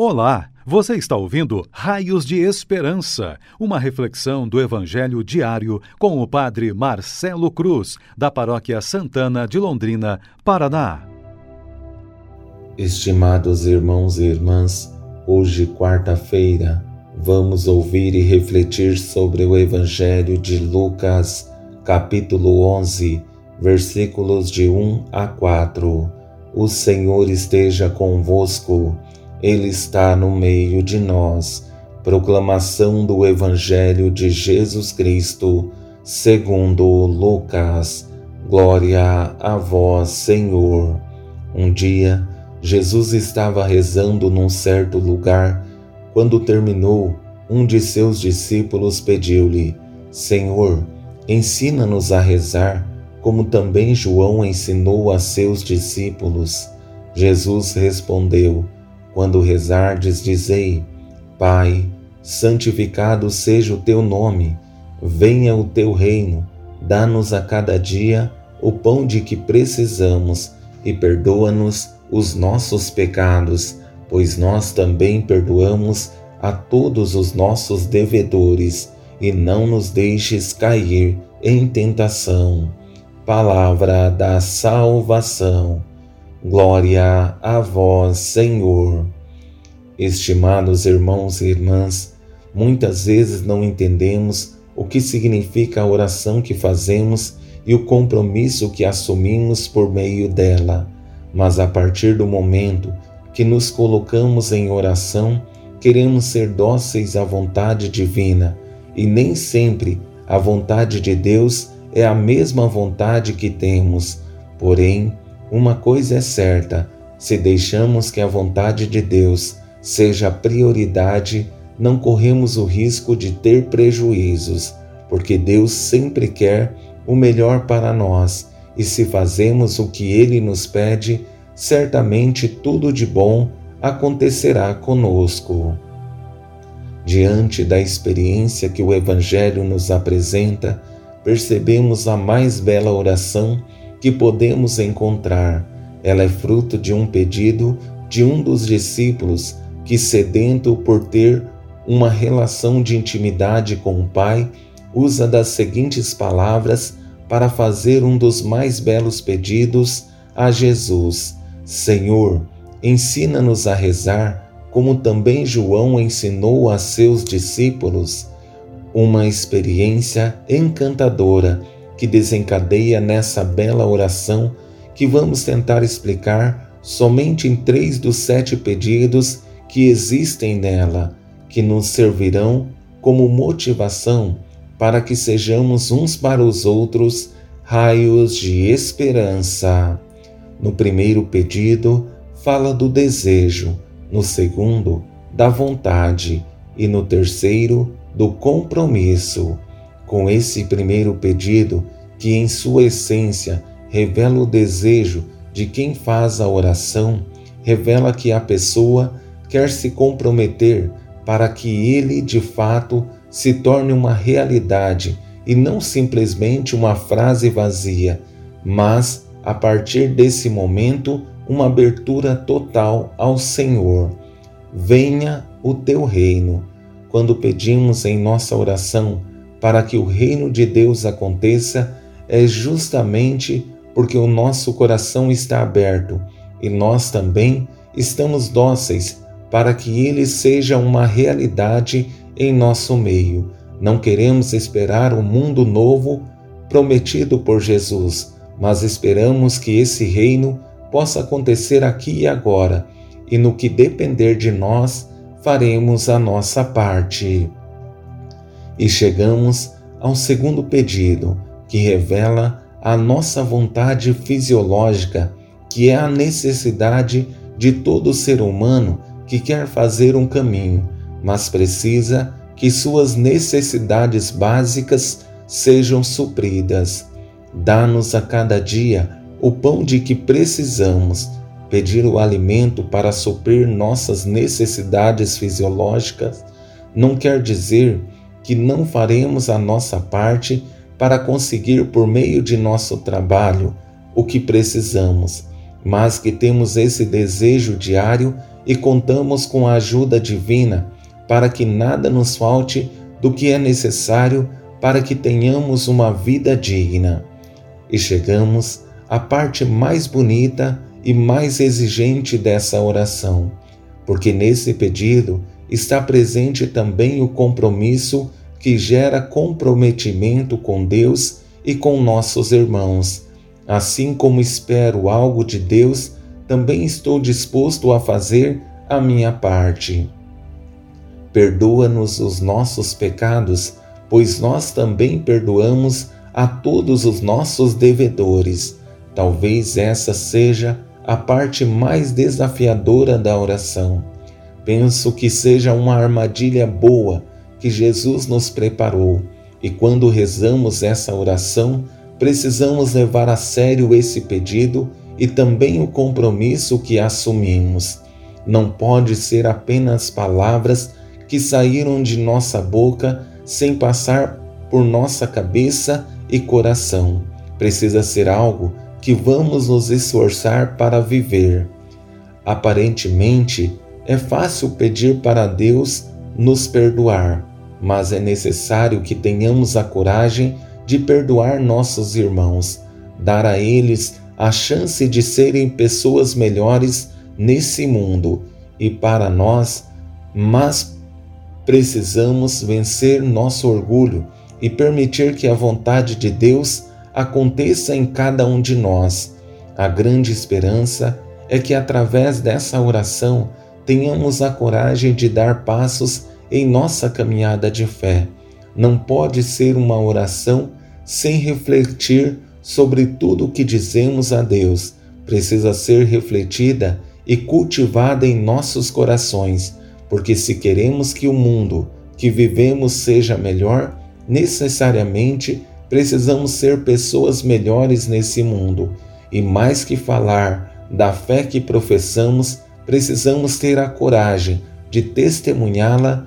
Olá, você está ouvindo Raios de Esperança, uma reflexão do Evangelho diário com o Padre Marcelo Cruz, da Paróquia Santana de Londrina, Paraná. Estimados irmãos e irmãs, hoje, quarta-feira, vamos ouvir e refletir sobre o Evangelho de Lucas, capítulo 11, versículos de 1 a 4. O Senhor esteja convosco. Ele está no meio de nós. Proclamação do Evangelho de Jesus Cristo, segundo Lucas. Glória a vós, Senhor. Um dia, Jesus estava rezando num certo lugar. Quando terminou, um de seus discípulos pediu-lhe: Senhor, ensina-nos a rezar, como também João ensinou a seus discípulos. Jesus respondeu: quando rezardes, dizei: Pai, santificado seja o teu nome, venha o teu reino, dá-nos a cada dia o pão de que precisamos e perdoa-nos os nossos pecados, pois nós também perdoamos a todos os nossos devedores, e não nos deixes cair em tentação. Palavra da salvação. Glória a vós, Senhor. Estimados irmãos e irmãs, muitas vezes não entendemos o que significa a oração que fazemos e o compromisso que assumimos por meio dela, mas a partir do momento que nos colocamos em oração, queremos ser dóceis à vontade divina. E nem sempre a vontade de Deus é a mesma vontade que temos, porém, uma coisa é certa: se deixamos que a vontade de Deus seja a prioridade, não corremos o risco de ter prejuízos, porque Deus sempre quer o melhor para nós, e se fazemos o que Ele nos pede, certamente tudo de bom acontecerá conosco. Diante da experiência que o Evangelho nos apresenta, percebemos a mais bela oração que podemos encontrar. Ela é fruto de um pedido de um dos discípulos que, sedento por ter uma relação de intimidade com o Pai, usa das seguintes palavras para fazer um dos mais belos pedidos a Jesus: Senhor, ensina-nos a rezar, como também João ensinou a seus discípulos. Uma experiência encantadora que desencadeia nessa bela oração que vamos tentar explicar somente em três dos sete pedidos que existem nela, que nos servirão como motivação para que sejamos uns para os outros raios de esperança. No primeiro pedido, fala do desejo, no segundo, da vontade e no terceiro, do compromisso. Com esse primeiro pedido, que em sua essência revela o desejo de quem faz a oração, revela que a pessoa quer se comprometer para que ele de fato se torne uma realidade e não simplesmente uma frase vazia, mas a partir desse momento uma abertura total ao Senhor. Venha o teu reino. Quando pedimos em nossa oração para que o reino de Deus aconteça é justamente porque o nosso coração está aberto e nós também estamos dóceis para que ele seja uma realidade em nosso meio. Não queremos esperar o um mundo novo prometido por Jesus, mas esperamos que esse reino possa acontecer aqui e agora, e no que depender de nós, faremos a nossa parte. E chegamos ao segundo pedido, que revela a nossa vontade fisiológica, que é a necessidade de todo ser humano que quer fazer um caminho, mas precisa que suas necessidades básicas sejam supridas. Dá-nos a cada dia o pão de que precisamos. Pedir o alimento para suprir nossas necessidades fisiológicas não quer dizer que não faremos a nossa parte para conseguir por meio de nosso trabalho o que precisamos, mas que temos esse desejo diário e contamos com a ajuda divina para que nada nos falte do que é necessário para que tenhamos uma vida digna. E chegamos à parte mais bonita e mais exigente dessa oração, porque nesse pedido está presente também o compromisso que gera comprometimento com Deus e com nossos irmãos. Assim como espero algo de Deus, também estou disposto a fazer a minha parte. Perdoa-nos os nossos pecados, pois nós também perdoamos a todos os nossos devedores. Talvez essa seja a parte mais desafiadora da oração. Penso que seja uma armadilha boa que Jesus nos preparou, e quando rezamos essa oração, precisamos levar a sério esse pedido e também o compromisso que assumimos. Não pode ser apenas palavras que saíram de nossa boca sem passar por nossa cabeça e coração. Precisa ser algo que vamos nos esforçar para viver. Aparentemente, é fácil pedir para Deus nos perdoar, mas é necessário que tenhamos a coragem de perdoar nossos irmãos, dar a eles a chance de serem pessoas melhores nesse mundo e para nós, mas precisamos vencer nosso orgulho e permitir que a vontade de Deus aconteça em cada um de nós. A grande esperança é que através dessa oração tenhamos a coragem de dar passos em nossa caminhada de fé. Não pode ser uma oração sem refletir sobre tudo o que dizemos a Deus. Precisa ser refletida e cultivada em nossos corações, porque se queremos que o mundo que vivemos seja melhor, necessariamente precisamos ser pessoas melhores nesse mundo. E mais que falar da fé que professamos, precisamos ter a coragem de testemunhá-la